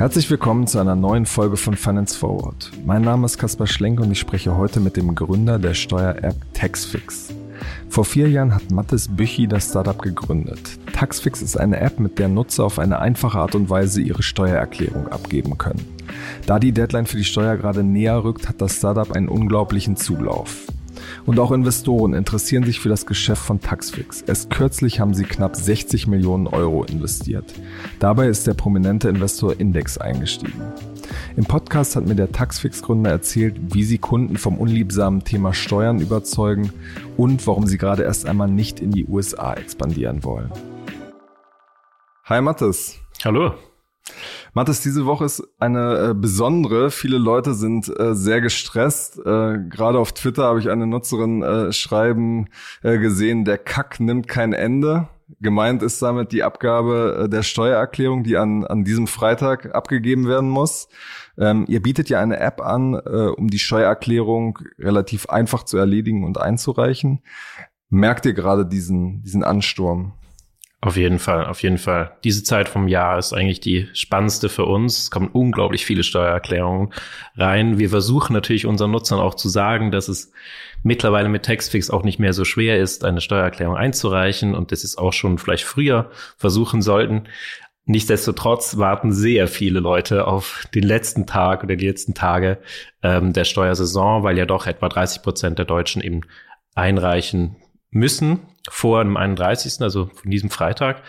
Herzlich willkommen zu einer neuen Folge von Finance Forward. Mein Name ist Kaspar Schlenk und ich spreche heute mit dem Gründer der Steuer-App Taxfix. Vor vier Jahren hat Mathis Büchi das Startup gegründet. Taxfix ist eine App, mit der Nutzer auf eine einfache Art und Weise ihre Steuererklärung abgeben können. Da die Deadline für die Steuer gerade näher rückt, hat das Startup einen unglaublichen Zulauf. Und auch Investoren interessieren sich für das Geschäft von Taxfix. Erst kürzlich haben sie knapp 60 Millionen Euro investiert. Dabei ist der prominente Investor Index eingestiegen. Im Podcast hat mir der Taxfix-Gründer erzählt, wie sie Kunden vom unliebsamen Thema Steuern überzeugen und warum sie gerade erst einmal nicht in die USA expandieren wollen. Hi Mathis. Hallo. Mathis, diese Woche ist eine äh, besondere. Viele Leute sind äh, sehr gestresst. Äh, Gerade auf Twitter habe ich eine Nutzerin äh, schreiben äh, gesehen, der Kack nimmt kein Ende. Gemeint ist damit die Abgabe äh, der Steuererklärung, die an, an diesem Freitag abgegeben werden muss. Ähm, ihr bietet ja eine App an, äh, um die Steuererklärung relativ einfach zu erledigen und einzureichen. Merkt ihr gerade diesen, diesen Ansturm? Auf jeden Fall, auf jeden Fall. Diese Zeit vom Jahr ist eigentlich die spannendste für uns. Es kommen unglaublich viele Steuererklärungen rein. Wir versuchen natürlich unseren Nutzern auch zu sagen, dass es mittlerweile mit Textfix auch nicht mehr so schwer ist, eine Steuererklärung einzureichen und das ist auch schon vielleicht früher versuchen sollten. Nichtsdestotrotz warten sehr viele Leute auf den letzten Tag oder die letzten Tage ähm, der Steuersaison, weil ja doch etwa 30 Prozent der Deutschen eben einreichen müssen vor dem 31., also von diesem Freitag.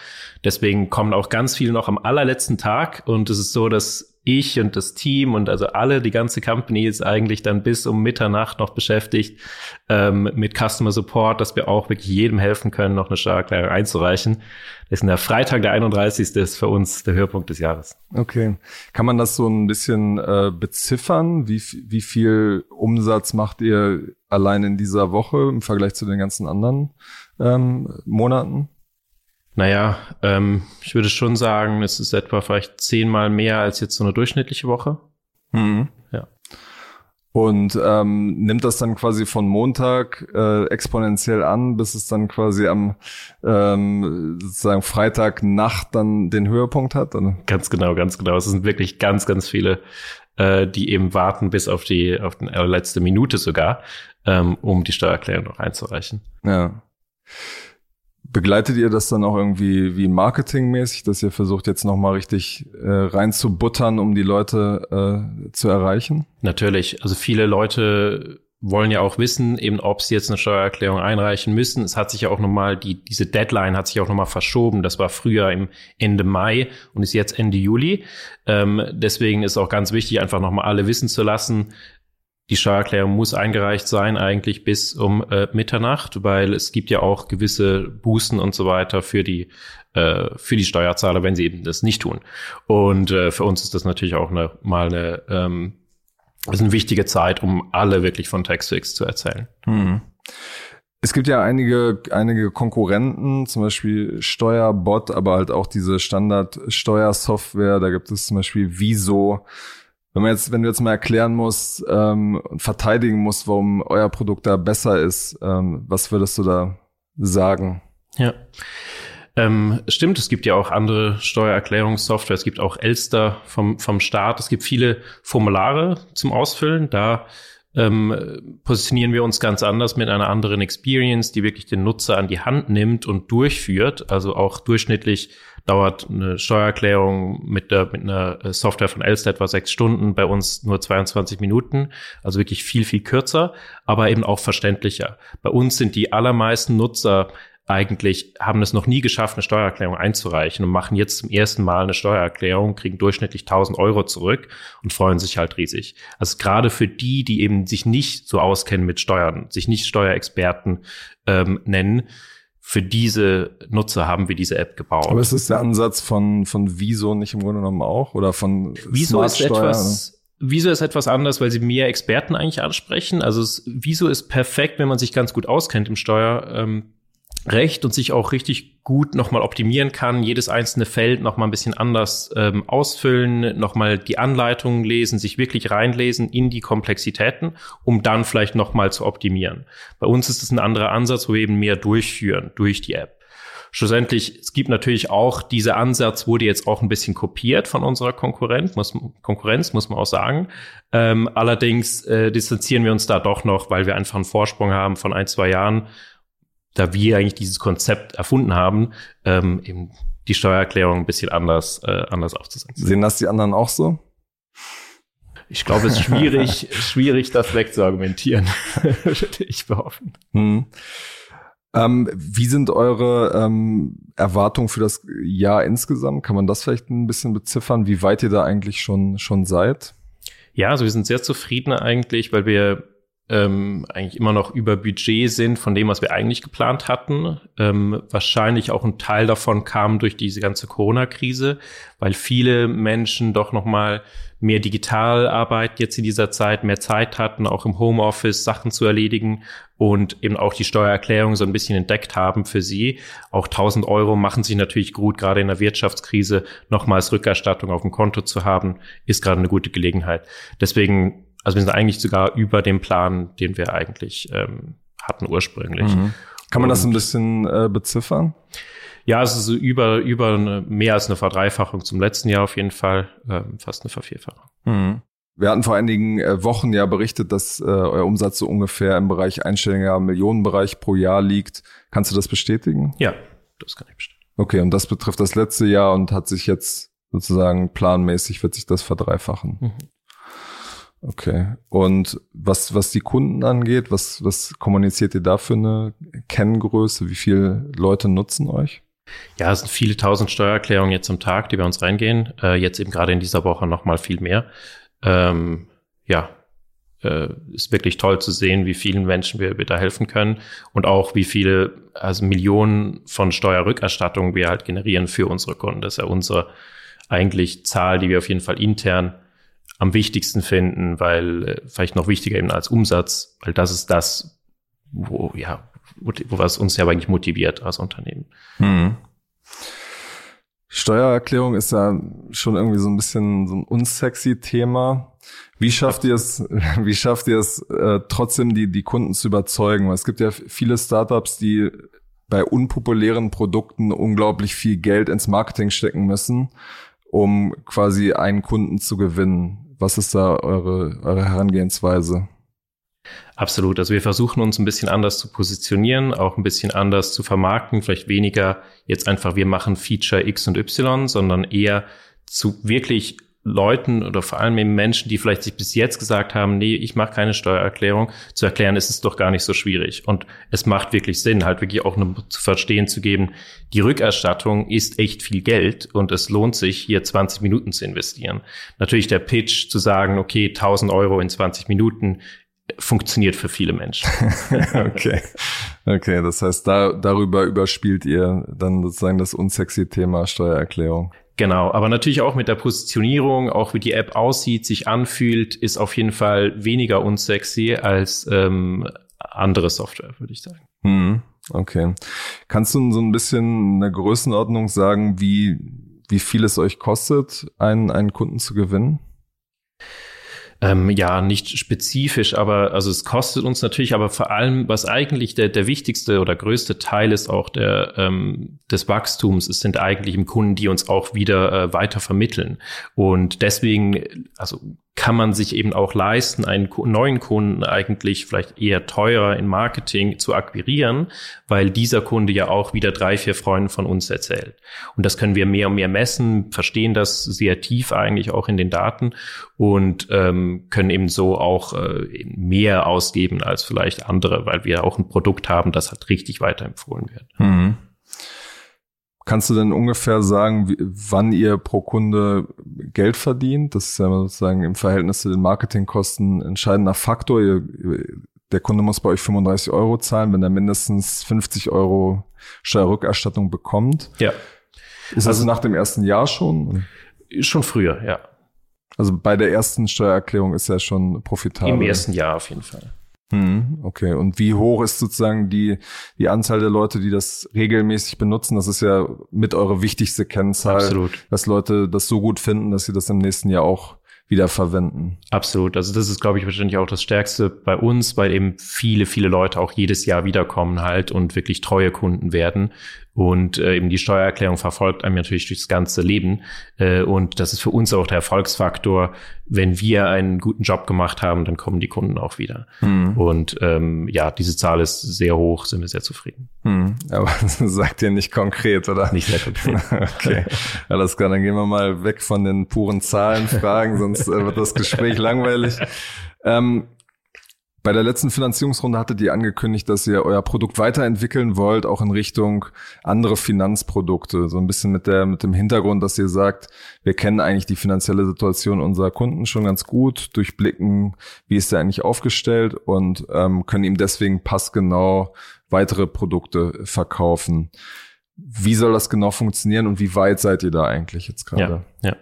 Deswegen kommen auch ganz viele noch am allerletzten Tag und es ist so, dass ich und das Team und also alle, die ganze Company ist eigentlich dann bis um Mitternacht noch beschäftigt ähm, mit Customer Support, dass wir auch wirklich jedem helfen können, noch eine Steuererklärung einzureichen. Das ist der Freitag, der 31. ist für uns der Höhepunkt des Jahres. Okay. Kann man das so ein bisschen äh, beziffern? Wie, wie viel Umsatz macht ihr allein in dieser Woche im Vergleich zu den ganzen anderen ähm, Monaten? Naja, ähm, ich würde schon sagen, es ist etwa vielleicht zehnmal mehr als jetzt so eine durchschnittliche Woche. Mhm. Ja. Und ähm, nimmt das dann quasi von Montag äh, exponentiell an, bis es dann quasi am ähm, sozusagen Freitagnacht dann den Höhepunkt hat? Oder? Ganz genau, ganz genau. Es sind wirklich ganz, ganz viele, äh, die eben warten bis auf die auf die äh, letzte Minute sogar, ähm, um die Steuererklärung noch einzureichen. Ja. Begleitet ihr das dann auch irgendwie wie marketingmäßig, dass ihr versucht jetzt nochmal richtig äh, reinzubuttern, um die Leute äh, zu erreichen? Natürlich. Also viele Leute wollen ja auch wissen, eben ob sie jetzt eine Steuererklärung einreichen müssen. Es hat sich ja auch nochmal, die, diese Deadline hat sich auch nochmal verschoben. Das war früher im Ende Mai und ist jetzt Ende Juli. Ähm, deswegen ist auch ganz wichtig, einfach nochmal alle wissen zu lassen, die Steuererklärung muss eingereicht sein eigentlich bis um äh, Mitternacht, weil es gibt ja auch gewisse Bußen und so weiter für die äh, für die Steuerzahler, wenn sie eben das nicht tun. Und äh, für uns ist das natürlich auch eine, mal eine ähm, ist eine wichtige Zeit, um alle wirklich von Taxfix zu erzählen. Hm. Es gibt ja einige, einige Konkurrenten, zum Beispiel Steuerbot, aber halt auch diese Standard-Steuersoftware. Da gibt es zum Beispiel Viso, wenn man jetzt, wenn du jetzt mal erklären musst ähm, und verteidigen musst, warum euer Produkt da besser ist, ähm, was würdest du da sagen? Ja. Ähm, stimmt, es gibt ja auch andere Steuererklärungssoftware. Es gibt auch Elster vom, vom Staat. Es gibt viele Formulare zum Ausfüllen. Da ähm, positionieren wir uns ganz anders mit einer anderen Experience, die wirklich den Nutzer an die Hand nimmt und durchführt. Also auch durchschnittlich dauert eine Steuererklärung mit, der, mit einer äh, Software von Elster etwa sechs Stunden, bei uns nur 22 Minuten, also wirklich viel, viel kürzer, aber eben auch verständlicher. Bei uns sind die allermeisten Nutzer eigentlich haben es noch nie geschafft, eine Steuererklärung einzureichen und machen jetzt zum ersten Mal eine Steuererklärung, kriegen durchschnittlich 1000 Euro zurück und freuen sich halt riesig. Also gerade für die, die eben sich nicht so auskennen mit Steuern, sich nicht Steuerexperten ähm, nennen, für diese Nutzer haben wir diese App gebaut. Aber ist es der Ansatz von, von Wieso nicht im Grunde genommen auch? Oder von Wieso ist etwas, Wieso ist etwas anders, weil sie mehr Experten eigentlich ansprechen. Also es, Wieso ist perfekt, wenn man sich ganz gut auskennt im Steuer, ähm, recht und sich auch richtig gut nochmal optimieren kann, jedes einzelne Feld nochmal ein bisschen anders ähm, ausfüllen, nochmal die Anleitungen lesen, sich wirklich reinlesen in die Komplexitäten, um dann vielleicht nochmal zu optimieren. Bei uns ist es ein anderer Ansatz, wo wir eben mehr durchführen durch die App. Schlussendlich, es gibt natürlich auch, dieser Ansatz wurde jetzt auch ein bisschen kopiert von unserer Konkurrenz, muss, Konkurrenz, muss man auch sagen. Ähm, allerdings äh, distanzieren wir uns da doch noch, weil wir einfach einen Vorsprung haben von ein, zwei Jahren, da wir eigentlich dieses Konzept erfunden haben, ähm, eben die Steuererklärung ein bisschen anders, äh, anders aufzusetzen. Sehen das die anderen auch so? Ich glaube, es ist schwierig, schwierig, das wegzuargumentieren, würde ich behaupten. Hm. Ähm, wie sind eure ähm, Erwartungen für das Jahr insgesamt? Kann man das vielleicht ein bisschen beziffern, wie weit ihr da eigentlich schon, schon seid? Ja, also wir sind sehr zufrieden eigentlich, weil wir ähm, eigentlich immer noch über Budget sind von dem, was wir eigentlich geplant hatten. Ähm, wahrscheinlich auch ein Teil davon kam durch diese ganze Corona-Krise, weil viele Menschen doch noch mal mehr digital arbeiten jetzt in dieser Zeit, mehr Zeit hatten, auch im Homeoffice Sachen zu erledigen und eben auch die Steuererklärung so ein bisschen entdeckt haben für sie. Auch 1000 Euro machen sich natürlich gut, gerade in der Wirtschaftskrise nochmals Rückerstattung auf dem Konto zu haben, ist gerade eine gute Gelegenheit. Deswegen also wir sind eigentlich sogar über dem Plan, den wir eigentlich ähm, hatten ursprünglich. Mhm. Kann man das ein bisschen äh, beziffern? Ja, es ist über, über eine, mehr als eine Verdreifachung zum letzten Jahr auf jeden Fall, ähm, fast eine Vervierfachung. Mhm. Wir hatten vor einigen äh, Wochen ja berichtet, dass äh, euer Umsatz so ungefähr im Bereich einstelliger Millionenbereich pro Jahr liegt. Kannst du das bestätigen? Ja, das kann ich bestätigen. Okay, und das betrifft das letzte Jahr und hat sich jetzt sozusagen planmäßig wird sich das verdreifachen. Mhm. Okay. Und was, was die Kunden angeht, was, was kommuniziert ihr da für eine Kenngröße? Wie viele Leute nutzen euch? Ja, es sind viele tausend Steuererklärungen jetzt am Tag, die bei uns reingehen. Äh, jetzt eben gerade in dieser Woche noch mal viel mehr. Ähm, ja, äh, ist wirklich toll zu sehen, wie vielen Menschen wir, wir da helfen können und auch wie viele, also Millionen von Steuerrückerstattungen wir halt generieren für unsere Kunden. Das ist ja unsere eigentlich Zahl, die wir auf jeden Fall intern am wichtigsten finden, weil äh, vielleicht noch wichtiger eben als Umsatz, weil das ist das, wo, ja, wo, was uns ja eigentlich motiviert als Unternehmen. Hm. Steuererklärung ist ja schon irgendwie so ein bisschen so ein unsexy Thema. Wie schafft ihr es, wie schafft ihr es, äh, trotzdem die, die Kunden zu überzeugen? Weil es gibt ja viele Startups, die bei unpopulären Produkten unglaublich viel Geld ins Marketing stecken müssen, um quasi einen Kunden zu gewinnen. Was ist da eure, eure Herangehensweise? Absolut. Also wir versuchen uns ein bisschen anders zu positionieren, auch ein bisschen anders zu vermarkten. Vielleicht weniger jetzt einfach, wir machen Feature X und Y, sondern eher zu wirklich Leuten oder vor allem eben Menschen, die vielleicht sich bis jetzt gesagt haben, nee, ich mache keine Steuererklärung, zu erklären, ist es doch gar nicht so schwierig. Und es macht wirklich Sinn, halt wirklich auch nur zu verstehen zu geben, die Rückerstattung ist echt viel Geld und es lohnt sich, hier 20 Minuten zu investieren. Natürlich der Pitch zu sagen, okay, 1000 Euro in 20 Minuten funktioniert für viele Menschen. okay. Okay, das heißt, da, darüber überspielt ihr dann sozusagen das unsexy Thema Steuererklärung. Genau, aber natürlich auch mit der Positionierung, auch wie die App aussieht, sich anfühlt, ist auf jeden Fall weniger unsexy als ähm, andere Software, würde ich sagen. Hm, okay. Kannst du so ein bisschen eine Größenordnung sagen, wie, wie viel es euch kostet, einen, einen Kunden zu gewinnen? Ähm, ja, nicht spezifisch, aber also es kostet uns natürlich, aber vor allem, was eigentlich der, der wichtigste oder größte Teil ist auch der, ähm, des Wachstums, es sind eigentlich im Kunden, die uns auch wieder äh, weiter vermitteln. Und deswegen, also kann man sich eben auch leisten, einen neuen Kunden eigentlich vielleicht eher teurer in Marketing zu akquirieren, weil dieser Kunde ja auch wieder drei, vier Freunde von uns erzählt. Und das können wir mehr und mehr messen, verstehen das sehr tief eigentlich auch in den Daten und ähm, können eben so auch äh, mehr ausgeben als vielleicht andere, weil wir auch ein Produkt haben, das halt richtig weiterempfohlen wird. Mhm. Kannst du denn ungefähr sagen, wie, wann ihr pro Kunde Geld verdient? Das ist ja sozusagen im Verhältnis zu den Marketingkosten ein entscheidender Faktor. Ihr, der Kunde muss bei euch 35 Euro zahlen, wenn er mindestens 50 Euro Steuerrückerstattung bekommt. Ja. Ist also das nach dem ersten Jahr schon? Schon früher, ja. Also bei der ersten Steuererklärung ist er schon profitabel. Im ersten Jahr auf jeden Fall. Hm, okay. Und wie hoch ist sozusagen die, die Anzahl der Leute, die das regelmäßig benutzen? Das ist ja mit eure wichtigste Kennzahl, Absolut. dass Leute das so gut finden, dass sie das im nächsten Jahr auch wieder verwenden. Absolut. Also das ist, glaube ich, wahrscheinlich auch das Stärkste bei uns, weil eben viele, viele Leute auch jedes Jahr wiederkommen halt und wirklich treue Kunden werden. Und äh, eben die Steuererklärung verfolgt einem natürlich durchs ganze Leben. Äh, und das ist für uns auch der Erfolgsfaktor. Wenn wir einen guten Job gemacht haben, dann kommen die Kunden auch wieder. Mhm. Und ähm, ja, diese Zahl ist sehr hoch, sind wir sehr zufrieden. Mhm. Aber sagt ihr nicht konkret, oder? Nicht sehr konkret. okay, alles klar. Dann gehen wir mal weg von den puren Zahlenfragen, sonst äh, wird das Gespräch langweilig. Ähm, bei der letzten Finanzierungsrunde hattet ihr angekündigt, dass ihr euer Produkt weiterentwickeln wollt, auch in Richtung andere Finanzprodukte. So ein bisschen mit der, mit dem Hintergrund, dass ihr sagt, wir kennen eigentlich die finanzielle Situation unserer Kunden schon ganz gut, durchblicken, wie ist der eigentlich aufgestellt und ähm, können ihm deswegen passgenau weitere Produkte verkaufen. Wie soll das genau funktionieren und wie weit seid ihr da eigentlich jetzt gerade? Ja, ja.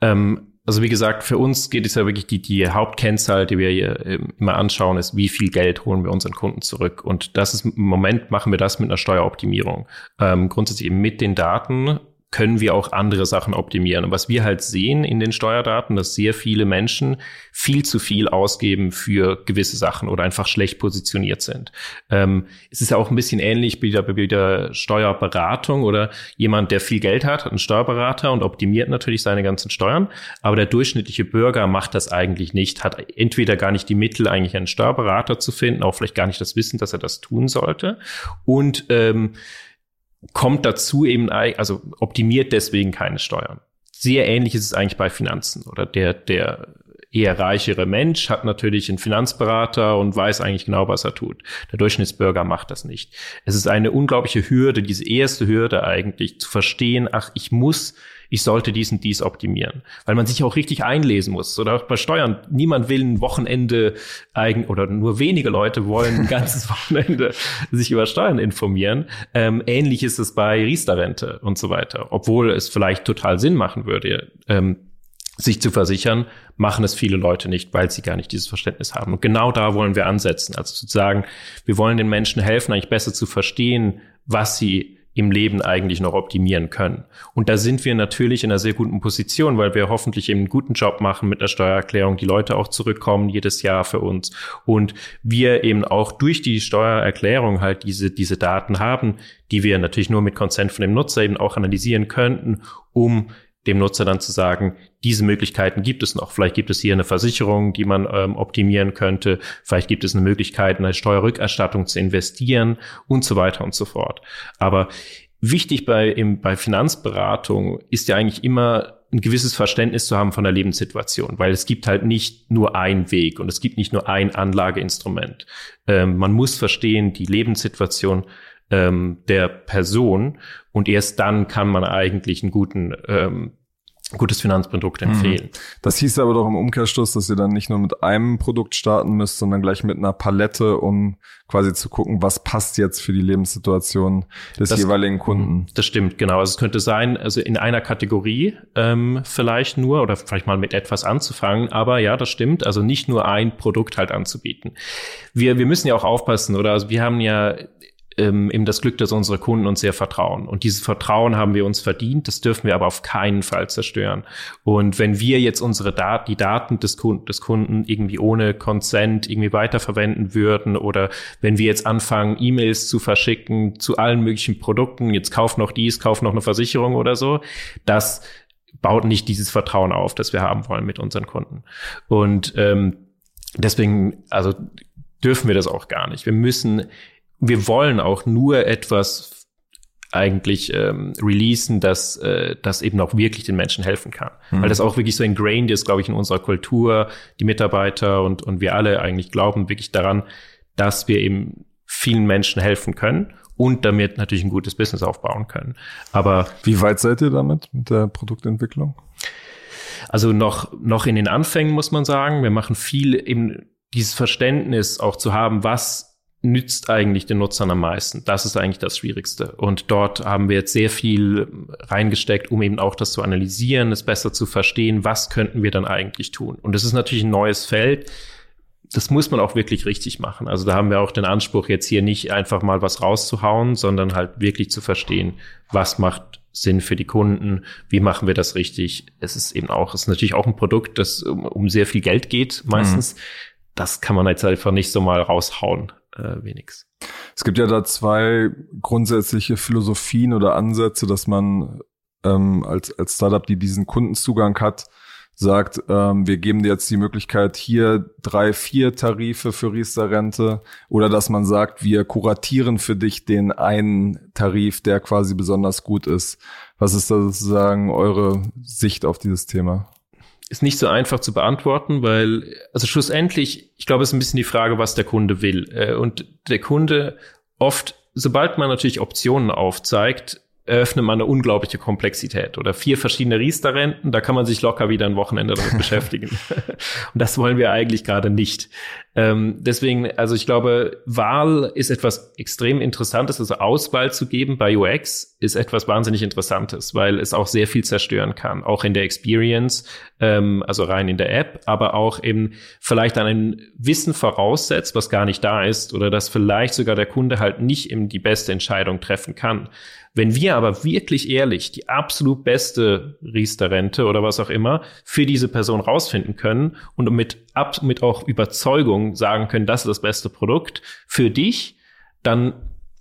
Ähm, also wie gesagt, für uns geht es ja wirklich die, die Hauptkennzahl, die wir hier ähm, immer anschauen, ist, wie viel Geld holen wir unseren Kunden zurück. Und das ist im Moment machen wir das mit einer Steueroptimierung. Ähm, grundsätzlich eben mit den Daten können wir auch andere Sachen optimieren. Und was wir halt sehen in den Steuerdaten, dass sehr viele Menschen viel zu viel ausgeben für gewisse Sachen oder einfach schlecht positioniert sind. Ähm, es ist ja auch ein bisschen ähnlich wie der, wie der Steuerberatung oder jemand, der viel Geld hat, hat einen Steuerberater und optimiert natürlich seine ganzen Steuern. Aber der durchschnittliche Bürger macht das eigentlich nicht, hat entweder gar nicht die Mittel, eigentlich einen Steuerberater zu finden, auch vielleicht gar nicht das Wissen, dass er das tun sollte. Und ähm, kommt dazu eben, also optimiert deswegen keine Steuern. Sehr ähnlich ist es eigentlich bei Finanzen oder der, der eher reichere Mensch hat natürlich einen Finanzberater und weiß eigentlich genau, was er tut. Der Durchschnittsbürger macht das nicht. Es ist eine unglaubliche Hürde, diese erste Hürde eigentlich zu verstehen, ach, ich muss ich sollte dies und dies optimieren. Weil man sich auch richtig einlesen muss. Oder auch bei Steuern. Niemand will ein Wochenende eigen, oder nur wenige Leute wollen ein ganzes Wochenende sich über Steuern informieren. Ähm, ähnlich ist es bei Riester-Rente und so weiter. Obwohl es vielleicht total Sinn machen würde, ähm, sich zu versichern, machen es viele Leute nicht, weil sie gar nicht dieses Verständnis haben. Und genau da wollen wir ansetzen. Also sozusagen, wir wollen den Menschen helfen, eigentlich besser zu verstehen, was sie im Leben eigentlich noch optimieren können. Und da sind wir natürlich in einer sehr guten Position, weil wir hoffentlich eben einen guten Job machen mit der Steuererklärung, die Leute auch zurückkommen jedes Jahr für uns und wir eben auch durch die Steuererklärung halt diese, diese Daten haben, die wir natürlich nur mit Consent von dem Nutzer eben auch analysieren könnten, um dem Nutzer dann zu sagen, diese Möglichkeiten gibt es noch. Vielleicht gibt es hier eine Versicherung, die man ähm, optimieren könnte. Vielleicht gibt es eine Möglichkeit, eine Steuerrückerstattung zu investieren und so weiter und so fort. Aber wichtig bei, im, bei Finanzberatung ist ja eigentlich immer ein gewisses Verständnis zu haben von der Lebenssituation, weil es gibt halt nicht nur einen Weg und es gibt nicht nur ein Anlageinstrument. Ähm, man muss verstehen, die Lebenssituation ähm, der Person und erst dann kann man eigentlich einen guten ähm, gutes Finanzprodukt mhm. empfehlen. Das hieß aber doch im Umkehrschluss, dass ihr dann nicht nur mit einem Produkt starten müsst, sondern gleich mit einer Palette, um quasi zu gucken, was passt jetzt für die Lebenssituation des das, jeweiligen Kunden. Das stimmt, genau. Also es könnte sein, also in einer Kategorie ähm, vielleicht nur oder vielleicht mal mit etwas anzufangen, aber ja, das stimmt. Also nicht nur ein Produkt halt anzubieten. Wir, wir müssen ja auch aufpassen, oder? Also wir haben ja ähm, eben das Glück, dass unsere Kunden uns sehr vertrauen. Und dieses Vertrauen haben wir uns verdient. Das dürfen wir aber auf keinen Fall zerstören. Und wenn wir jetzt unsere Daten, die Daten des Kunden, des Kunden irgendwie ohne Consent irgendwie weiterverwenden würden oder wenn wir jetzt anfangen, E-Mails zu verschicken zu allen möglichen Produkten, jetzt kauf noch dies, kauf noch eine Versicherung oder so, das baut nicht dieses Vertrauen auf, das wir haben wollen mit unseren Kunden. Und ähm, deswegen, also dürfen wir das auch gar nicht. Wir müssen wir wollen auch nur etwas eigentlich ähm, releasen, dass äh, das eben auch wirklich den Menschen helfen kann. Mhm. Weil das auch wirklich so ingrained ist, glaube ich, in unserer Kultur, die Mitarbeiter und, und wir alle eigentlich glauben wirklich daran, dass wir eben vielen Menschen helfen können und damit natürlich ein gutes Business aufbauen können. Aber wie weit seid ihr damit mit der Produktentwicklung? Also noch noch in den Anfängen muss man sagen, wir machen viel eben dieses Verständnis auch zu haben, was nützt eigentlich den Nutzern am meisten? Das ist eigentlich das Schwierigste. Und dort haben wir jetzt sehr viel reingesteckt, um eben auch das zu analysieren, es besser zu verstehen, was könnten wir dann eigentlich tun. Und es ist natürlich ein neues Feld. das muss man auch wirklich richtig machen. Also da haben wir auch den Anspruch, jetzt hier nicht einfach mal was rauszuhauen, sondern halt wirklich zu verstehen, was macht Sinn für die Kunden, wie machen wir das richtig. Es ist eben auch, es ist natürlich auch ein Produkt, das um, um sehr viel Geld geht meistens. Mhm. Das kann man jetzt einfach nicht so mal raushauen, äh, wenigstens. Es gibt ja da zwei grundsätzliche Philosophien oder Ansätze, dass man ähm, als, als Startup, die diesen Kundenzugang hat, sagt, ähm, wir geben dir jetzt die Möglichkeit, hier drei, vier Tarife für Riester-Rente oder dass man sagt, wir kuratieren für dich den einen Tarif, der quasi besonders gut ist. Was ist da sozusagen eure Sicht auf dieses Thema? Ist nicht so einfach zu beantworten, weil, also schlussendlich, ich glaube, es ist ein bisschen die Frage, was der Kunde will. Äh, und der Kunde oft, sobald man natürlich Optionen aufzeigt, eröffnet man eine unglaubliche Komplexität oder vier verschiedene Riester-Renten, da kann man sich locker wieder ein Wochenende damit beschäftigen. Und das wollen wir eigentlich gerade nicht. Ähm, deswegen, also ich glaube, Wahl ist etwas extrem Interessantes, also Auswahl zu geben bei UX ist etwas wahnsinnig Interessantes, weil es auch sehr viel zerstören kann, auch in der Experience, ähm, also rein in der App, aber auch eben vielleicht an ein Wissen voraussetzt, was gar nicht da ist oder dass vielleicht sogar der Kunde halt nicht eben die beste Entscheidung treffen kann. Wenn wir aber wirklich ehrlich die absolut beste Riester-Rente oder was auch immer für diese Person rausfinden können und mit, ab, mit auch Überzeugung sagen können, das ist das beste Produkt für dich, dann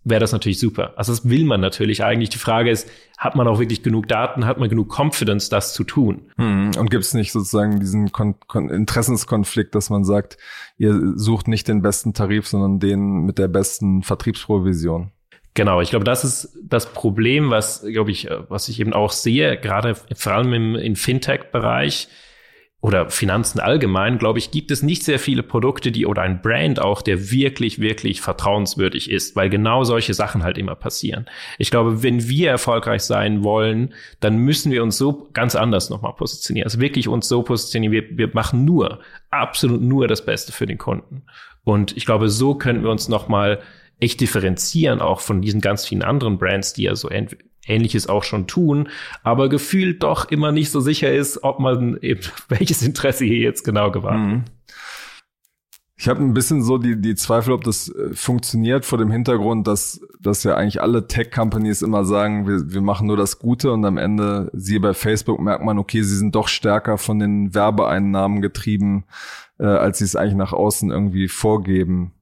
wäre das natürlich super. Also das will man natürlich eigentlich. Die Frage ist, hat man auch wirklich genug Daten, hat man genug Confidence, das zu tun? Hm. Und gibt es nicht sozusagen diesen Kon Kon Interessenskonflikt, dass man sagt, ihr sucht nicht den besten Tarif, sondern den mit der besten Vertriebsprovision? Genau, ich glaube, das ist das Problem, was, glaube ich, was ich eben auch sehe, gerade vor allem im, im Fintech-Bereich oder Finanzen allgemein, glaube ich, gibt es nicht sehr viele Produkte, die oder ein Brand auch, der wirklich, wirklich vertrauenswürdig ist, weil genau solche Sachen halt immer passieren. Ich glaube, wenn wir erfolgreich sein wollen, dann müssen wir uns so ganz anders nochmal positionieren. Also wirklich uns so positionieren, wir, wir machen nur, absolut nur das Beste für den Kunden. Und ich glaube, so können wir uns nochmal echt differenzieren auch von diesen ganz vielen anderen Brands, die ja so Ähnliches auch schon tun, aber gefühlt doch immer nicht so sicher ist, ob man eben welches Interesse hier jetzt genau gewahrt mhm. Ich habe ein bisschen so die, die Zweifel, ob das äh, funktioniert vor dem Hintergrund, dass, dass ja eigentlich alle Tech-Companies immer sagen, wir, wir machen nur das Gute und am Ende, siehe bei Facebook, merkt man, okay, sie sind doch stärker von den Werbeeinnahmen getrieben, äh, als sie es eigentlich nach außen irgendwie vorgeben.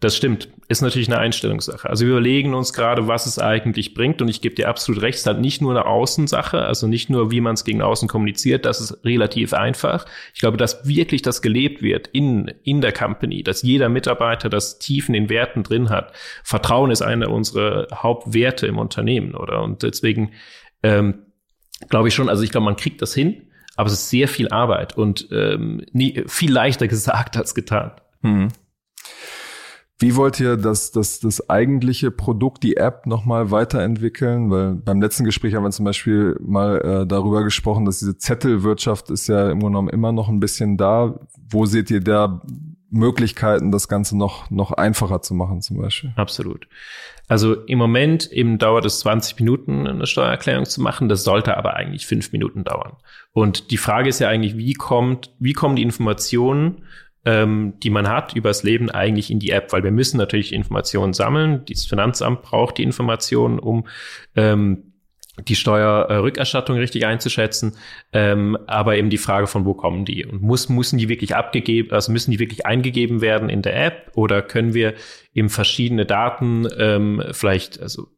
Das stimmt. Ist natürlich eine Einstellungssache. Also wir überlegen uns gerade, was es eigentlich bringt. Und ich gebe dir absolut recht, es hat nicht nur eine Außensache, also nicht nur, wie man es gegen außen kommuniziert, das ist relativ einfach. Ich glaube, dass wirklich das gelebt wird in, in der Company, dass jeder Mitarbeiter das tief in den Werten drin hat. Vertrauen ist einer unserer Hauptwerte im Unternehmen, oder? Und deswegen ähm, glaube ich schon, also ich glaube, man kriegt das hin, aber es ist sehr viel Arbeit und ähm, nie, viel leichter gesagt als getan. Mhm. Wie wollt ihr das, das, das eigentliche Produkt, die App, nochmal weiterentwickeln? Weil beim letzten Gespräch haben wir zum Beispiel mal äh, darüber gesprochen, dass diese Zettelwirtschaft ist ja im Grunde genommen immer noch ein bisschen da. Wo seht ihr da Möglichkeiten, das Ganze noch, noch einfacher zu machen zum Beispiel? Absolut. Also im Moment eben dauert es 20 Minuten, eine Steuererklärung zu machen. Das sollte aber eigentlich fünf Minuten dauern. Und die Frage ist ja eigentlich, wie kommt, wie kommen die Informationen ähm, die man hat übers Leben eigentlich in die App, weil wir müssen natürlich Informationen sammeln. Das Finanzamt braucht die Informationen, um ähm, die Steuerrückerstattung richtig einzuschätzen, ähm, aber eben die Frage von wo kommen die? Und muss müssen die wirklich abgegeben, also müssen die wirklich eingegeben werden in der App? Oder können wir eben verschiedene Daten ähm, vielleicht also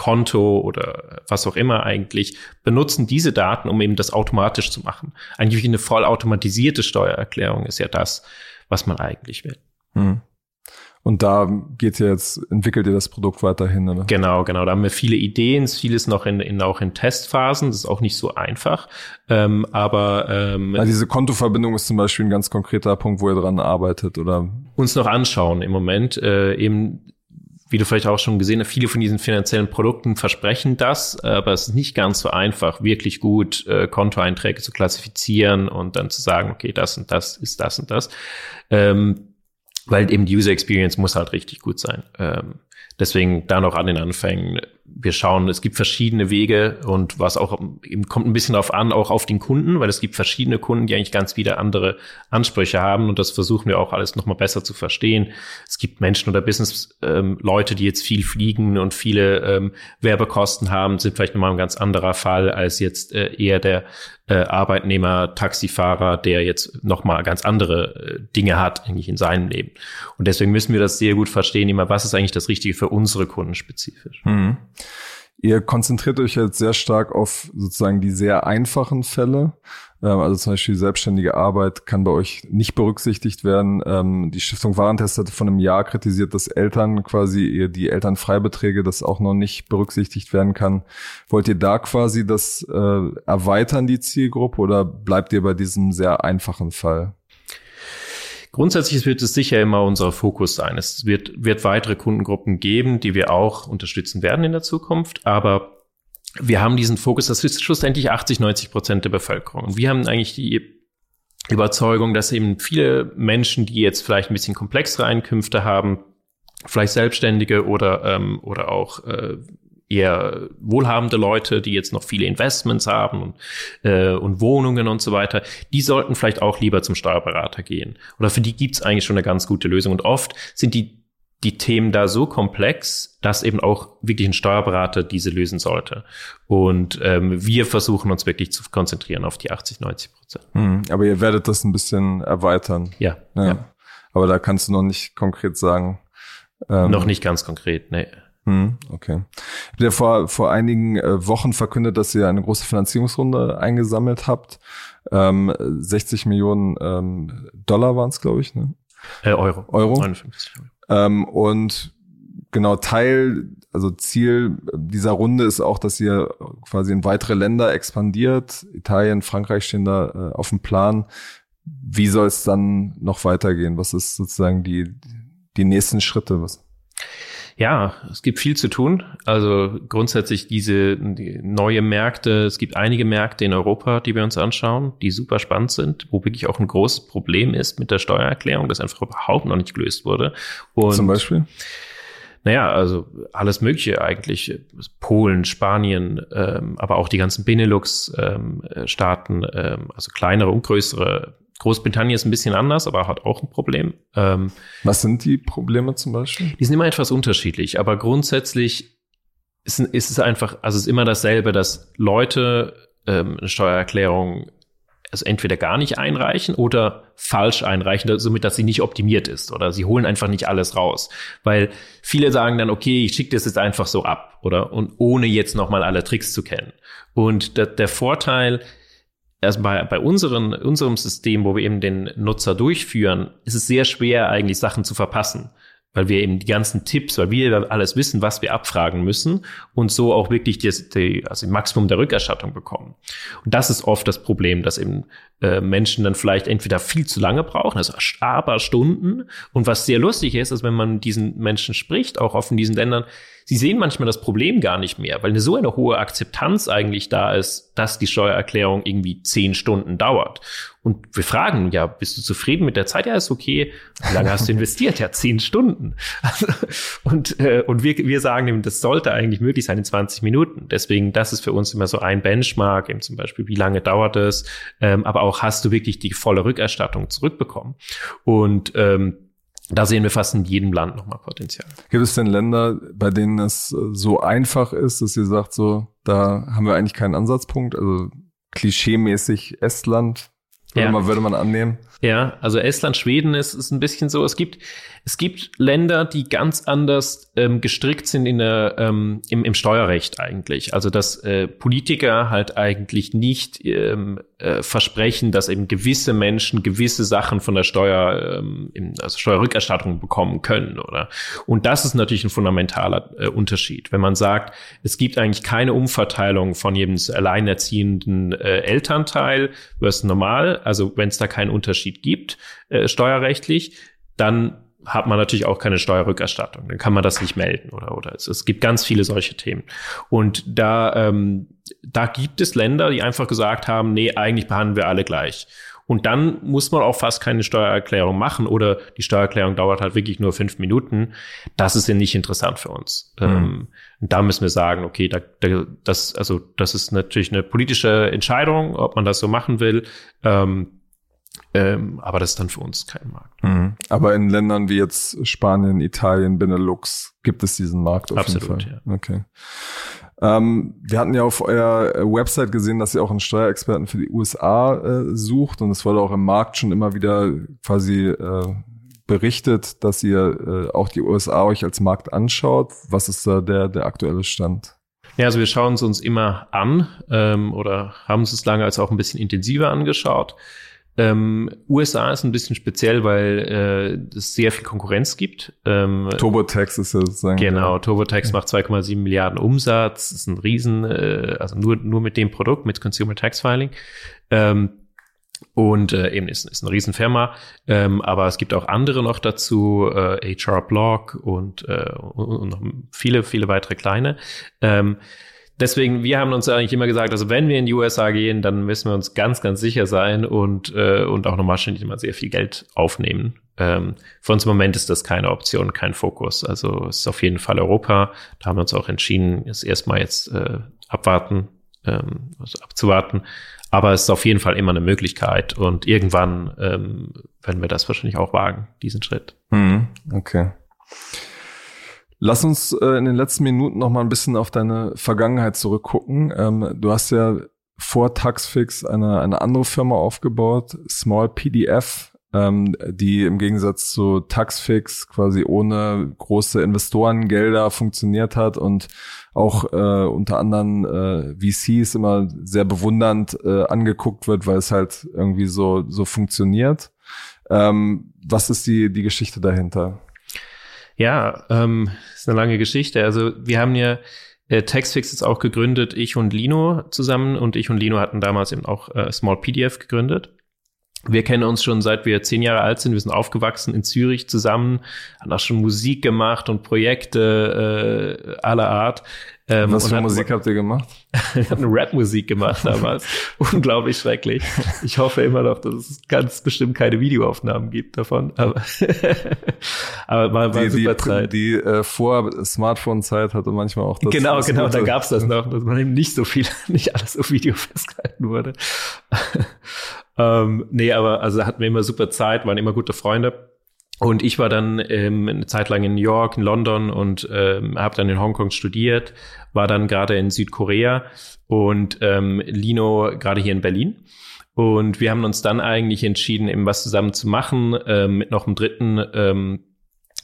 Konto oder was auch immer eigentlich benutzen diese Daten, um eben das automatisch zu machen. Eigentlich eine vollautomatisierte Steuererklärung ist ja das, was man eigentlich will. Hm. Und da geht ihr jetzt, entwickelt ihr das Produkt weiterhin, oder? Genau, genau. Da haben wir viele Ideen, vieles noch in, in auch in Testphasen. Das ist auch nicht so einfach. Ähm, aber ähm, also diese Kontoverbindung ist zum Beispiel ein ganz konkreter Punkt, wo ihr dran arbeitet, oder? Uns noch anschauen im Moment. Äh, eben wie du vielleicht auch schon gesehen hast, viele von diesen finanziellen Produkten versprechen das, aber es ist nicht ganz so einfach, wirklich gut äh, Kontoeinträge zu klassifizieren und dann zu sagen, okay, das und das ist das und das. Ähm, weil eben die User Experience muss halt richtig gut sein. Ähm, deswegen da noch an den Anfängen wir schauen, es gibt verschiedene Wege und was auch eben kommt ein bisschen darauf an, auch auf den Kunden, weil es gibt verschiedene Kunden, die eigentlich ganz wieder andere Ansprüche haben und das versuchen wir auch alles nochmal besser zu verstehen. Es gibt Menschen oder Business-Leute, ähm, die jetzt viel fliegen und viele ähm, Werbekosten haben, sind vielleicht nochmal ein ganz anderer Fall als jetzt äh, eher der äh, Arbeitnehmer, Taxifahrer, der jetzt nochmal ganz andere äh, Dinge hat eigentlich in seinem Leben. Und deswegen müssen wir das sehr gut verstehen, immer was ist eigentlich das Richtige für unsere Kunden spezifisch. Mhm. Ihr konzentriert euch jetzt sehr stark auf sozusagen die sehr einfachen Fälle. Ähm, also zum Beispiel selbstständige Arbeit kann bei euch nicht berücksichtigt werden. Ähm, die Stiftung Warentest hatte von einem Jahr kritisiert, dass Eltern quasi die Elternfreibeträge das auch noch nicht berücksichtigt werden kann. Wollt ihr da quasi das äh, erweitern, die Zielgruppe, oder bleibt ihr bei diesem sehr einfachen Fall? Grundsätzlich wird es sicher immer unser Fokus sein. Es wird, wird weitere Kundengruppen geben, die wir auch unterstützen werden in der Zukunft, aber wir haben diesen Fokus, das ist schlussendlich 80, 90 Prozent der Bevölkerung. Und wir haben eigentlich die Überzeugung, dass eben viele Menschen, die jetzt vielleicht ein bisschen komplexere Einkünfte haben, vielleicht Selbstständige oder, ähm, oder auch äh, eher wohlhabende Leute, die jetzt noch viele Investments haben und, äh, und Wohnungen und so weiter, die sollten vielleicht auch lieber zum Steuerberater gehen. Oder für die gibt's eigentlich schon eine ganz gute Lösung. Und oft sind die die Themen da so komplex, dass eben auch wirklich ein Steuerberater diese lösen sollte. Und ähm, wir versuchen uns wirklich zu konzentrieren auf die 80, 90 Prozent. Mhm, aber ihr werdet das ein bisschen erweitern. Ja, ja. ja. Aber da kannst du noch nicht konkret sagen. Ähm, noch nicht ganz konkret, nee. Hm, okay. Ich habe ja vor, vor einigen äh, Wochen verkündet, dass ihr eine große Finanzierungsrunde eingesammelt habt. Ähm, 60 Millionen ähm, Dollar waren es, glaube ich, ne? Äh, Euro. Euro. 59 Euro. Ähm, und genau Teil, also Ziel dieser Runde ist auch, dass ihr quasi in weitere Länder expandiert. Italien, Frankreich stehen da äh, auf dem Plan. Wie soll es dann noch weitergehen? Was ist sozusagen die, die nächsten Schritte? Was? Ja, es gibt viel zu tun. Also grundsätzlich diese die neue Märkte. Es gibt einige Märkte in Europa, die wir uns anschauen, die super spannend sind, wo wirklich auch ein großes Problem ist mit der Steuererklärung, das einfach überhaupt noch nicht gelöst wurde. Und Zum Beispiel? Naja, also alles Mögliche eigentlich. Polen, Spanien, ähm, aber auch die ganzen Benelux-Staaten, ähm, ähm, also kleinere und größere Großbritannien ist ein bisschen anders, aber hat auch ein Problem. Ähm, Was sind die Probleme zum Beispiel? Die sind immer etwas unterschiedlich, aber grundsätzlich ist, ist es einfach, also es ist immer dasselbe, dass Leute ähm, eine Steuererklärung also entweder gar nicht einreichen oder falsch einreichen, somit, dass sie nicht optimiert ist oder sie holen einfach nicht alles raus. Weil viele sagen dann, okay, ich schicke das jetzt einfach so ab oder und ohne jetzt nochmal alle Tricks zu kennen. Und der, der Vorteil also bei, bei unseren, unserem System, wo wir eben den Nutzer durchführen, ist es sehr schwer, eigentlich Sachen zu verpassen weil wir eben die ganzen Tipps, weil wir alles wissen, was wir abfragen müssen und so auch wirklich die, die, also das Maximum der Rückerstattung bekommen. Und das ist oft das Problem, dass eben äh, Menschen dann vielleicht entweder viel zu lange brauchen, also aber Stunden. Und was sehr lustig ist, ist, wenn man diesen Menschen spricht, auch oft in diesen Ländern, sie sehen manchmal das Problem gar nicht mehr, weil eine so eine hohe Akzeptanz eigentlich da ist, dass die Steuererklärung irgendwie zehn Stunden dauert. Und wir fragen, ja, bist du zufrieden mit der Zeit? Ja, ist okay. Wie lange hast du investiert? Ja, zehn Stunden. Und äh, und wir, wir sagen eben, das sollte eigentlich möglich sein in 20 Minuten. Deswegen, das ist für uns immer so ein Benchmark, eben zum Beispiel, wie lange dauert es, ähm, aber auch hast du wirklich die volle Rückerstattung zurückbekommen. Und ähm, da sehen wir fast in jedem Land nochmal Potenzial. Gibt es denn Länder, bei denen es so einfach ist, dass ihr sagt, so, da haben wir eigentlich keinen Ansatzpunkt? Also klischeemäßig Estland, würde, ja. man, würde man annehmen. Ja, also Estland, Schweden ist, ist ein bisschen so. Es gibt, es gibt Länder, die ganz anders ähm, gestrickt sind in der, ähm, im, im Steuerrecht eigentlich. Also dass äh, Politiker halt eigentlich nicht ähm, äh, versprechen, dass eben gewisse Menschen gewisse Sachen von der Steuer, ähm, also Steuerrückerstattung bekommen können, oder? Und das ist natürlich ein fundamentaler äh, Unterschied. Wenn man sagt, es gibt eigentlich keine Umverteilung von jedem alleinerziehenden äh, Elternteil versus normal, also wenn es da keinen Unterschied gibt, äh, steuerrechtlich, dann hat man natürlich auch keine Steuerrückerstattung. Dann kann man das nicht melden oder oder es, es gibt ganz viele solche Themen. Und da ähm, da gibt es Länder, die einfach gesagt haben, nee, eigentlich behandeln wir alle gleich. Und dann muss man auch fast keine Steuererklärung machen oder die Steuererklärung dauert halt wirklich nur fünf Minuten. Das ist ja nicht interessant für uns. Mhm. Ähm, und da müssen wir sagen, okay, da, da, das, also das ist natürlich eine politische Entscheidung, ob man das so machen will. Ähm, ähm, aber das ist dann für uns kein Markt. Mhm. Aber in Ländern wie jetzt Spanien, Italien, Benelux gibt es diesen Markt auf Absolut, jeden Fall. Ja. Okay. Ähm, wir hatten ja auf eurer äh, Website gesehen, dass ihr auch einen Steuerexperten für die USA äh, sucht und es wurde auch im Markt schon immer wieder quasi äh, berichtet, dass ihr äh, auch die USA euch als Markt anschaut. Was ist da der, der aktuelle Stand? Ja, also wir schauen es uns immer an ähm, oder haben es lange als auch ein bisschen intensiver angeschaut. Ähm, USA ist ein bisschen speziell, weil äh, es sehr viel Konkurrenz gibt. Ähm, TurboTax ist ja sozusagen. Genau, TurboTax ja. macht 2,7 Milliarden Umsatz, ist ein Riesen, äh, also nur, nur mit dem Produkt, mit Consumer Tax Filing. Ähm, und äh, eben ist, ist eine Riesenfirma, ähm, aber es gibt auch andere noch dazu, äh, HR Blog und, äh, und noch viele, viele weitere kleine. Ähm, deswegen, wir haben uns eigentlich immer gesagt, also wenn wir in die USA gehen, dann müssen wir uns ganz, ganz sicher sein und, äh, und auch nochmal ständig immer sehr viel Geld aufnehmen. Ähm, für uns im Moment ist das keine Option, kein Fokus. Also es ist auf jeden Fall Europa. Da haben wir uns auch entschieden, es erstmal jetzt äh, abwarten, ähm, also abzuwarten. Aber es ist auf jeden Fall immer eine Möglichkeit und irgendwann ähm, werden wir das wahrscheinlich auch wagen, diesen Schritt. Mhm, okay. Lass uns äh, in den letzten Minuten noch mal ein bisschen auf deine Vergangenheit zurückgucken. Ähm, du hast ja vor Taxfix eine, eine andere Firma aufgebaut, Small PDF, ähm, die im Gegensatz zu Taxfix quasi ohne große Investorengelder funktioniert hat und auch äh, unter anderem äh, VCs immer sehr bewundernd äh, angeguckt wird, weil es halt irgendwie so so funktioniert. Ähm, was ist die die Geschichte dahinter? Ja, ähm, ist eine lange Geschichte. Also wir haben ja äh, Taxfix jetzt auch gegründet, ich und Lino zusammen und ich und Lino hatten damals eben auch äh, Small PDF gegründet. Wir kennen uns schon seit wir zehn Jahre alt sind. Wir sind aufgewachsen in Zürich zusammen, haben auch schon Musik gemacht und Projekte äh, aller Art. Ähm, Was für Musik habt ihr gemacht? wir haben Rap-Musik gemacht damals. Unglaublich schrecklich. Ich hoffe immer noch, dass es ganz bestimmt keine Videoaufnahmen gibt davon. Aber, aber war, war die, super die, Zeit. Die äh, vor Smartphone-Zeit hatte manchmal auch das. Genau, genau, da gab's das noch, dass man eben nicht so viel, nicht alles auf Video festgehalten wurde. Ähm, nee, aber also hatten wir immer super Zeit, waren immer gute Freunde. Und ich war dann ähm, eine Zeit lang in New York, in London und ähm, habe dann in Hongkong studiert, war dann gerade in Südkorea und ähm, Lino gerade hier in Berlin. Und wir haben uns dann eigentlich entschieden, eben was zusammen zu machen ähm, mit noch einem dritten ähm,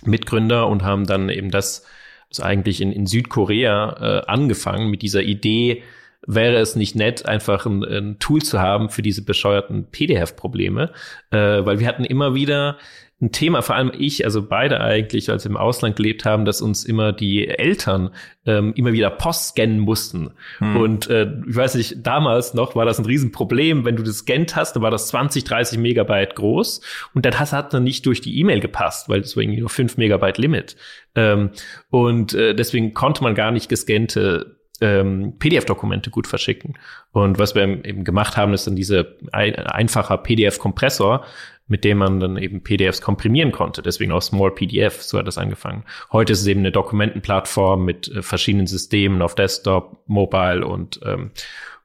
Mitgründer und haben dann eben das also eigentlich in, in Südkorea äh, angefangen mit dieser Idee, wäre es nicht nett, einfach ein, ein Tool zu haben für diese bescheuerten PDF-Probleme, äh, weil wir hatten immer wieder ein Thema, vor allem ich, also beide eigentlich, als wir im Ausland gelebt haben, dass uns immer die Eltern ähm, immer wieder Post scannen mussten. Hm. Und äh, ich weiß nicht, damals noch war das ein Riesenproblem. Wenn du das scannt hast, dann war das 20, 30 Megabyte groß und dann hat, hat dann nicht durch die E-Mail gepasst, weil das war irgendwie nur 5 Megabyte Limit. Ähm, und äh, deswegen konnte man gar nicht gescannte ähm, PDF-Dokumente gut verschicken. Und was wir eben gemacht haben, ist dann diese ein, einfacher PDF-Kompressor, mit dem man dann eben PDFs komprimieren konnte. Deswegen auch Small PDF, so hat das angefangen. Heute ist es eben eine Dokumentenplattform mit äh, verschiedenen Systemen auf Desktop, Mobile und, ähm,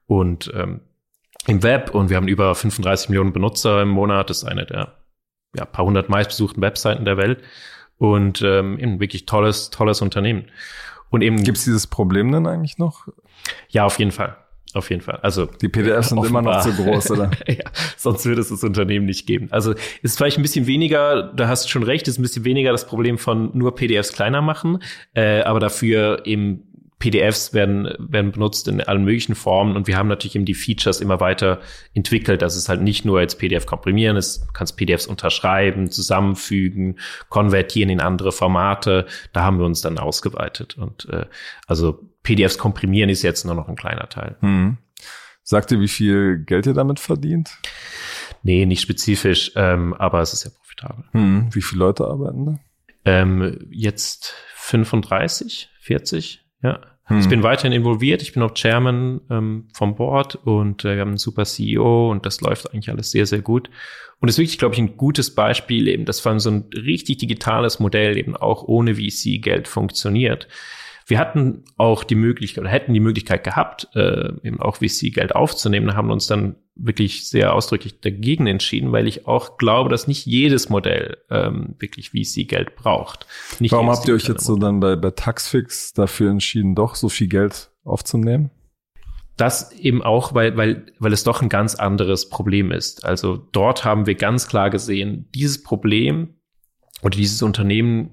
und ähm, im Web. Und wir haben über 35 Millionen Benutzer im Monat. Das ist eine der ja, paar hundert meistbesuchten Webseiten der Welt. Und ähm, ein wirklich tolles, tolles Unternehmen. Und eben. Gibt es dieses Problem denn eigentlich noch? Ja, auf jeden Fall. Auf jeden Fall. Also die PDFs sind offenbar. immer noch zu groß, oder? ja, sonst würde es das Unternehmen nicht geben. Also ist vielleicht ein bisschen weniger, da hast du schon recht, ist ein bisschen weniger das Problem von nur PDFs kleiner machen, äh, aber dafür eben PDFs werden, werden benutzt in allen möglichen Formen und wir haben natürlich eben die Features immer weiter entwickelt, dass es halt nicht nur als PDF komprimieren ist, du kannst PDFs unterschreiben, zusammenfügen, konvertieren in andere Formate. Da haben wir uns dann ausgeweitet und äh, also PDFs komprimieren ist jetzt nur noch ein kleiner Teil. Hm. Sagt ihr, wie viel Geld ihr damit verdient? Nee, nicht spezifisch, ähm, aber es ist sehr profitabel. Hm. Wie viele Leute arbeiten da? Ähm, jetzt 35, 40, ja. Hm. Ich bin weiterhin involviert, ich bin auch Chairman ähm, vom Board und äh, wir haben einen super CEO und das läuft eigentlich alles sehr, sehr gut. Und es ist wirklich, glaube ich, ein gutes Beispiel eben, dass vor allem so ein richtig digitales Modell eben auch ohne VC-Geld funktioniert. Wir hatten auch die Möglichkeit oder hätten die Möglichkeit gehabt, äh, eben auch VC-Geld aufzunehmen, haben uns dann wirklich sehr ausdrücklich dagegen entschieden, weil ich auch glaube, dass nicht jedes Modell ähm, wirklich VC-Geld braucht. Nicht Warum habt ihr euch jetzt so dann bei, bei Taxfix dafür entschieden, doch so viel Geld aufzunehmen? Das eben auch, weil, weil, weil es doch ein ganz anderes Problem ist. Also dort haben wir ganz klar gesehen, dieses Problem oder dieses Unternehmen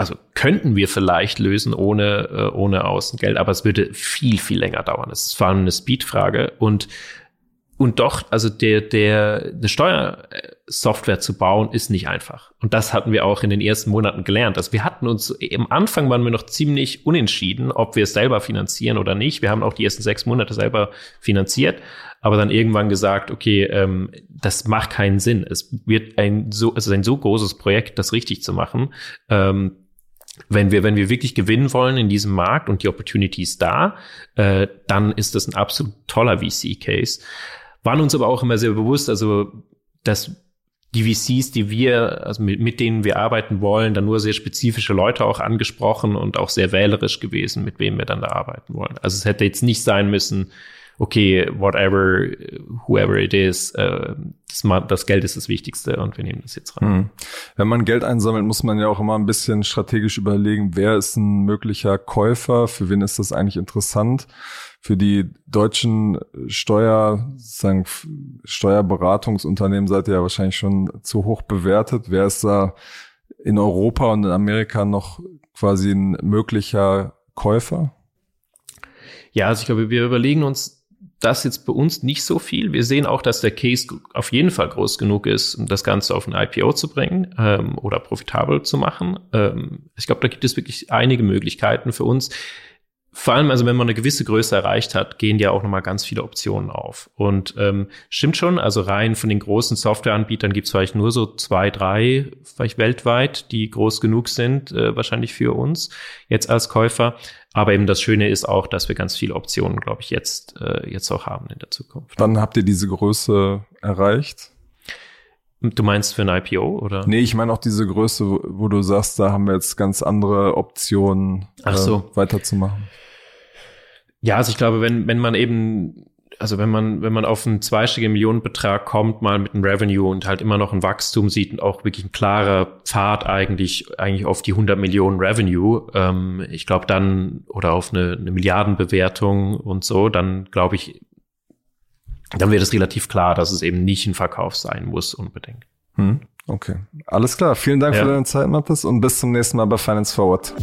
also könnten wir vielleicht lösen ohne, äh, ohne Außengeld, aber es würde viel, viel länger dauern. Es ist vor allem eine Speedfrage und und doch, also der, der, eine Steuersoftware zu bauen, ist nicht einfach. Und das hatten wir auch in den ersten Monaten gelernt. Also wir hatten uns, am Anfang waren wir noch ziemlich unentschieden, ob wir es selber finanzieren oder nicht. Wir haben auch die ersten sechs Monate selber finanziert, aber dann irgendwann gesagt, okay, ähm, das macht keinen Sinn. Es wird ein so, es ist ein so großes Projekt, das richtig zu machen. Ähm, wenn wir, wenn wir wirklich gewinnen wollen in diesem Markt und die Opportunity ist da, äh, dann ist das ein absolut toller VC-Case. Waren uns aber auch immer sehr bewusst, also dass die VCs, die wir, also mit, mit denen wir arbeiten wollen, dann nur sehr spezifische Leute auch angesprochen und auch sehr wählerisch gewesen, mit wem wir dann da arbeiten wollen. Also es hätte jetzt nicht sein müssen, okay, whatever, whoever it is, äh, das, das, Geld ist das Wichtigste und wir nehmen das jetzt ran. Hm. Wenn man Geld einsammelt, muss man ja auch immer ein bisschen strategisch überlegen, wer ist ein möglicher Käufer, für wen ist das eigentlich interessant. Für die deutschen Steuer, sagen, Steuerberatungsunternehmen seid ihr ja wahrscheinlich schon zu hoch bewertet. Wer ist da in Europa und in Amerika noch quasi ein möglicher Käufer? Ja, also ich glaube, wir überlegen uns das jetzt bei uns nicht so viel. Wir sehen auch, dass der Case auf jeden Fall groß genug ist, um das Ganze auf ein IPO zu bringen ähm, oder profitabel zu machen. Ähm, ich glaube, da gibt es wirklich einige Möglichkeiten für uns vor allem, also wenn man eine gewisse Größe erreicht hat, gehen ja auch nochmal ganz viele Optionen auf. Und ähm, stimmt schon, also rein von den großen Softwareanbietern gibt es vielleicht nur so zwei, drei, vielleicht weltweit, die groß genug sind, äh, wahrscheinlich für uns jetzt als Käufer. Aber eben das Schöne ist auch, dass wir ganz viele Optionen, glaube ich, jetzt, äh, jetzt auch haben in der Zukunft. Wann habt ihr diese Größe erreicht? Du meinst für ein IPO oder? Nee, ich meine auch diese Größe, wo, du sagst, da haben wir jetzt ganz andere Optionen, Ach so. äh, weiterzumachen. Ja, also ich glaube, wenn, wenn man eben, also wenn man, wenn man auf einen zweistelligen Millionenbetrag kommt, mal mit einem Revenue und halt immer noch ein Wachstum sieht und auch wirklich ein klarer Pfad eigentlich, eigentlich auf die 100 Millionen Revenue, ähm, ich glaube dann, oder auf eine, eine Milliardenbewertung und so, dann glaube ich, dann wird es relativ klar, dass es eben nicht ein Verkauf sein muss unbedingt. Hm, okay, alles klar. Vielen Dank ja. für deine Zeit, Mathis, und bis zum nächsten Mal bei Finance Forward.